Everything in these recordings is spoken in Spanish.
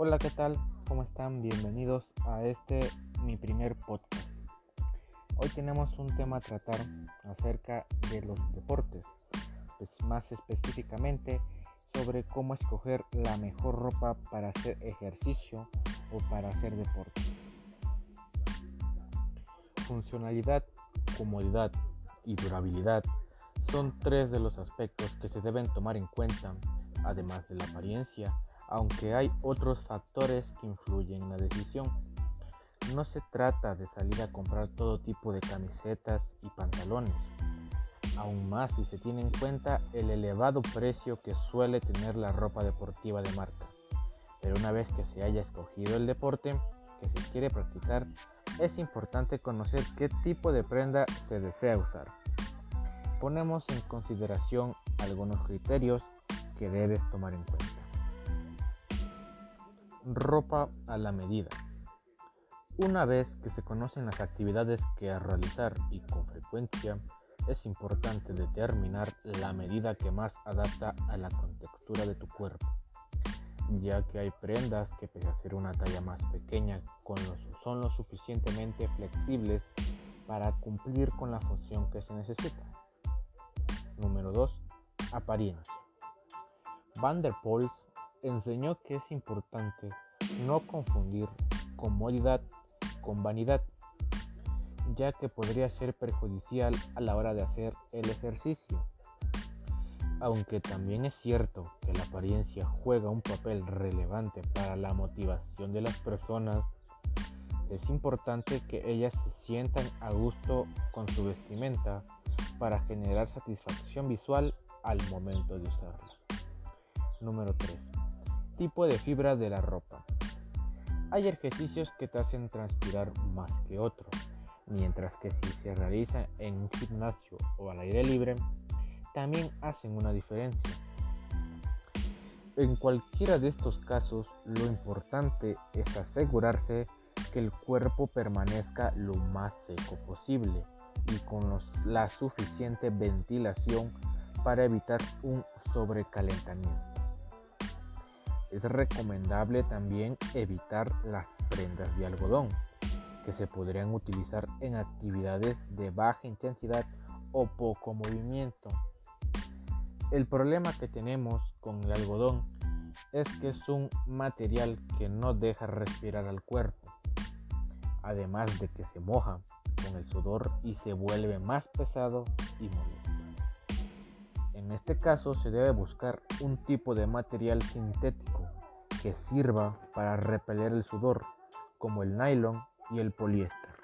Hola, ¿qué tal? ¿Cómo están? Bienvenidos a este mi primer podcast. Hoy tenemos un tema a tratar acerca de los deportes, pues más específicamente sobre cómo escoger la mejor ropa para hacer ejercicio o para hacer deporte. Funcionalidad, comodidad y durabilidad son tres de los aspectos que se deben tomar en cuenta, además de la apariencia aunque hay otros factores que influyen en la decisión. No se trata de salir a comprar todo tipo de camisetas y pantalones, aún más si se tiene en cuenta el elevado precio que suele tener la ropa deportiva de marca. Pero una vez que se haya escogido el deporte que se quiere practicar, es importante conocer qué tipo de prenda se desea usar. Ponemos en consideración algunos criterios que debes tomar en cuenta. Ropa a la medida. Una vez que se conocen las actividades que a realizar y con frecuencia, es importante determinar la medida que más adapta a la contextura de tu cuerpo, ya que hay prendas que pese a ser una talla más pequeña son lo suficientemente flexibles para cumplir con la función que se necesita. Número 2. Apariencia. Van der Poels enseñó que es importante no confundir comodidad con vanidad, ya que podría ser perjudicial a la hora de hacer el ejercicio. Aunque también es cierto que la apariencia juega un papel relevante para la motivación de las personas, es importante que ellas se sientan a gusto con su vestimenta para generar satisfacción visual al momento de usarla. Número 3 tipo de fibra de la ropa. Hay ejercicios que te hacen transpirar más que otros, mientras que si se realiza en un gimnasio o al aire libre, también hacen una diferencia. En cualquiera de estos casos, lo importante es asegurarse que el cuerpo permanezca lo más seco posible y con la suficiente ventilación para evitar un sobrecalentamiento. Es recomendable también evitar las prendas de algodón, que se podrían utilizar en actividades de baja intensidad o poco movimiento. El problema que tenemos con el algodón es que es un material que no deja respirar al cuerpo, además de que se moja con el sudor y se vuelve más pesado y molesto. En este caso se debe buscar un tipo de material sintético que sirva para repeler el sudor, como el nylon y el poliéster,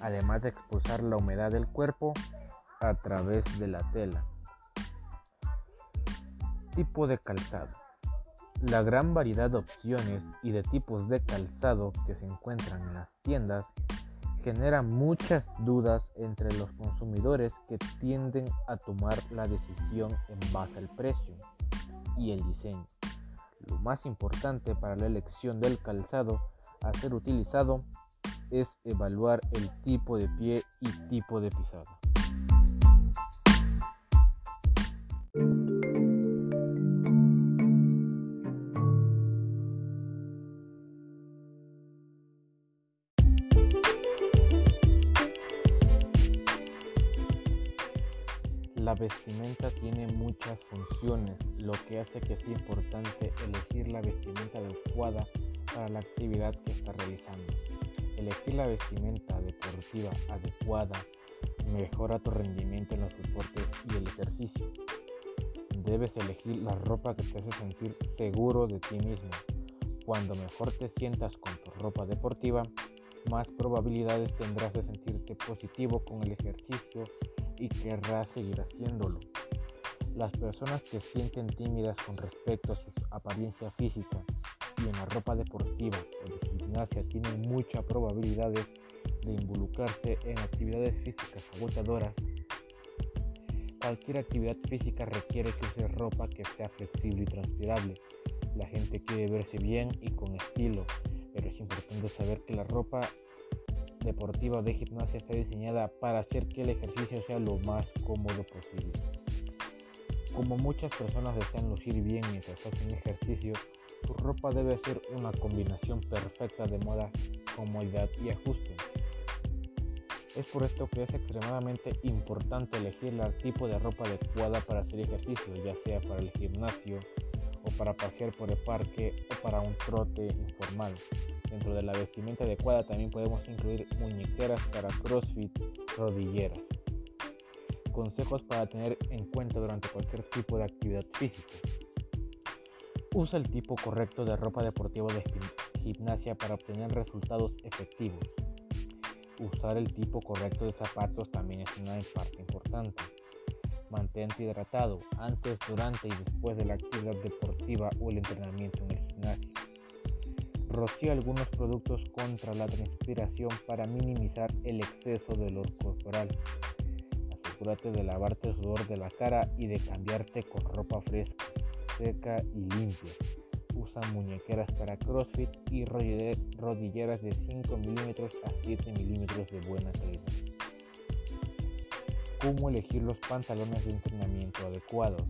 además de expulsar la humedad del cuerpo a través de la tela. Tipo de calzado. La gran variedad de opciones y de tipos de calzado que se encuentran en las tiendas genera muchas dudas entre los consumidores que tienden a tomar la decisión en base al precio y el diseño. Lo más importante para la elección del calzado a ser utilizado es evaluar el tipo de pie y tipo de pisada. La vestimenta tiene muchas funciones, lo que hace que sea importante elegir la vestimenta adecuada para la actividad que está realizando. Elegir la vestimenta deportiva adecuada mejora tu rendimiento en los deportes y el ejercicio. Debes elegir la ropa que te hace sentir seguro de ti mismo. Cuando mejor te sientas con tu ropa deportiva, más probabilidades tendrás de sentirte positivo con el ejercicio y querrá seguir haciéndolo. Las personas que sienten tímidas con respecto a su apariencia física y en la ropa deportiva o de gimnasia tienen muchas probabilidades de involucrarse en actividades físicas agotadoras. Cualquier actividad física requiere que use ropa que sea flexible y transpirable. La gente quiere verse bien y con estilo, pero es importante saber que la ropa deportiva de gimnasia está diseñada para hacer que el ejercicio sea lo más cómodo posible. Como muchas personas desean lucir bien mientras hacen ejercicio, Tu ropa debe ser una combinación perfecta de moda, comodidad y ajuste. Es por esto que es extremadamente importante elegir el tipo de ropa adecuada para hacer ejercicio, ya sea para el gimnasio o para pasear por el parque o para un trote informal. Dentro de la vestimenta adecuada también podemos incluir muñequeras para CrossFit, rodilleras. Consejos para tener en cuenta durante cualquier tipo de actividad física. Usa el tipo correcto de ropa deportiva de gimnasia para obtener resultados efectivos. Usar el tipo correcto de zapatos también es una parte importante. Mantente hidratado antes, durante y después de la actividad deportiva o el entrenamiento en el gimnasio. Rocía algunos productos contra la transpiración para minimizar el exceso de olor corporal. Asegúrate de lavarte el sudor de la cara y de cambiarte con ropa fresca, seca y limpia. Usa muñequeras para CrossFit y rodilleras de 5 milímetros a 7 milímetros de buena calidad. ¿Cómo elegir los pantalones de entrenamiento adecuados?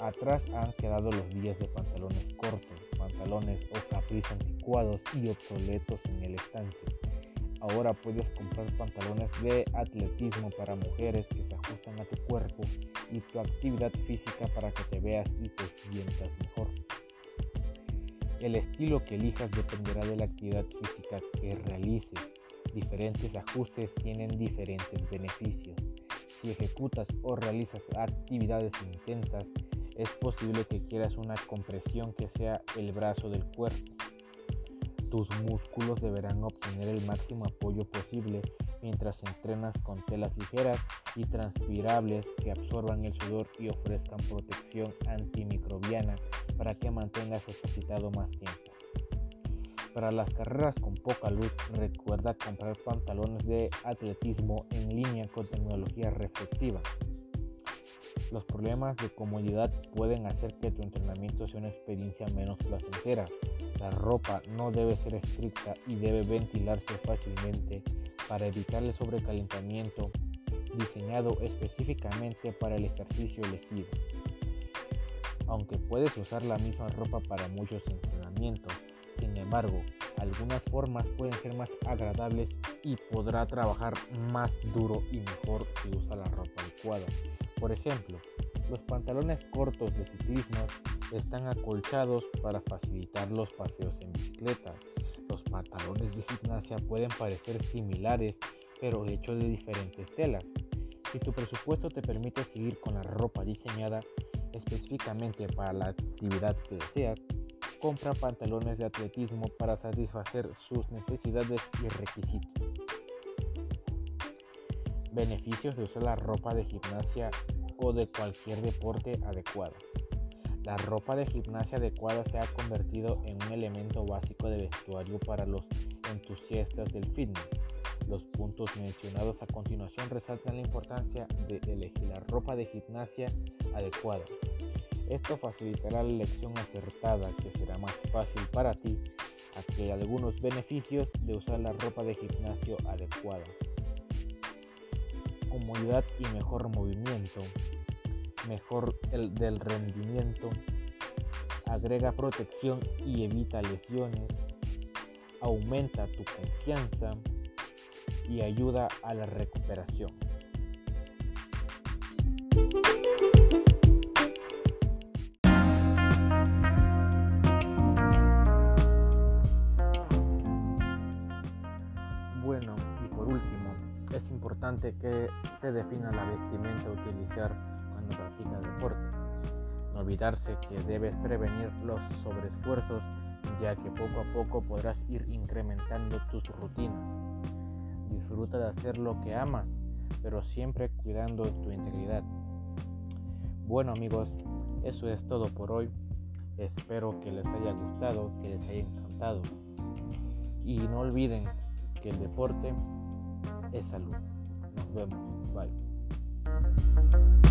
Atrás han quedado los días de pantalones cortos, pantalones o capris anticuados y obsoletos en el estante. Ahora puedes comprar pantalones de atletismo para mujeres que se ajustan a tu cuerpo y tu actividad física para que te veas y te sientas mejor. El estilo que elijas dependerá de la actividad física que realices. Diferentes ajustes tienen diferentes beneficios. Si ejecutas o realizas actividades intensas, es posible que quieras una compresión que sea el brazo del cuerpo. Tus músculos deberán obtener el máximo apoyo posible mientras entrenas con telas ligeras y transpirables que absorban el sudor y ofrezcan protección antimicrobiana para que mantengas ejercitado más tiempo. Para las carreras con poca luz, recuerda comprar pantalones de atletismo en línea con tecnología reflectiva. Los problemas de comodidad pueden hacer que tu entrenamiento sea una experiencia menos placentera. La ropa no debe ser estricta y debe ventilarse fácilmente para evitar el sobrecalentamiento diseñado específicamente para el ejercicio elegido. Aunque puedes usar la misma ropa para muchos entrenamientos, sin embargo, algunas formas pueden ser más agradables y podrá trabajar más duro y mejor si usa la ropa adecuada. Por ejemplo, los pantalones cortos de ciclismo están acolchados para facilitar los paseos en bicicleta. Los pantalones de gimnasia pueden parecer similares, pero hechos de diferentes telas. Si tu presupuesto te permite seguir con la ropa diseñada específicamente para la actividad que deseas, compra pantalones de atletismo para satisfacer sus necesidades y requisitos. Beneficios de usar la ropa de gimnasia o de cualquier deporte adecuado. La ropa de gimnasia adecuada se ha convertido en un elemento básico de vestuario para los entusiastas del fitness. Los puntos mencionados a continuación resaltan la importancia de elegir la ropa de gimnasia adecuada. Esto facilitará la elección acertada que será más fácil para ti a algunos beneficios de usar la ropa de gimnasio adecuada comodidad y mejor movimiento, mejor el del rendimiento, agrega protección y evita lesiones, aumenta tu confianza y ayuda a la recuperación. Bueno, y por último, es importante que se defina la vestimenta a utilizar cuando practicas deporte. No olvidarse que debes prevenir los sobreesfuerzos ya que poco a poco podrás ir incrementando tus rutinas. Disfruta de hacer lo que amas, pero siempre cuidando tu integridad. Bueno amigos, eso es todo por hoy. Espero que les haya gustado, que les haya encantado. Y no olviden que el deporte es salud. Nos vemos. Bye.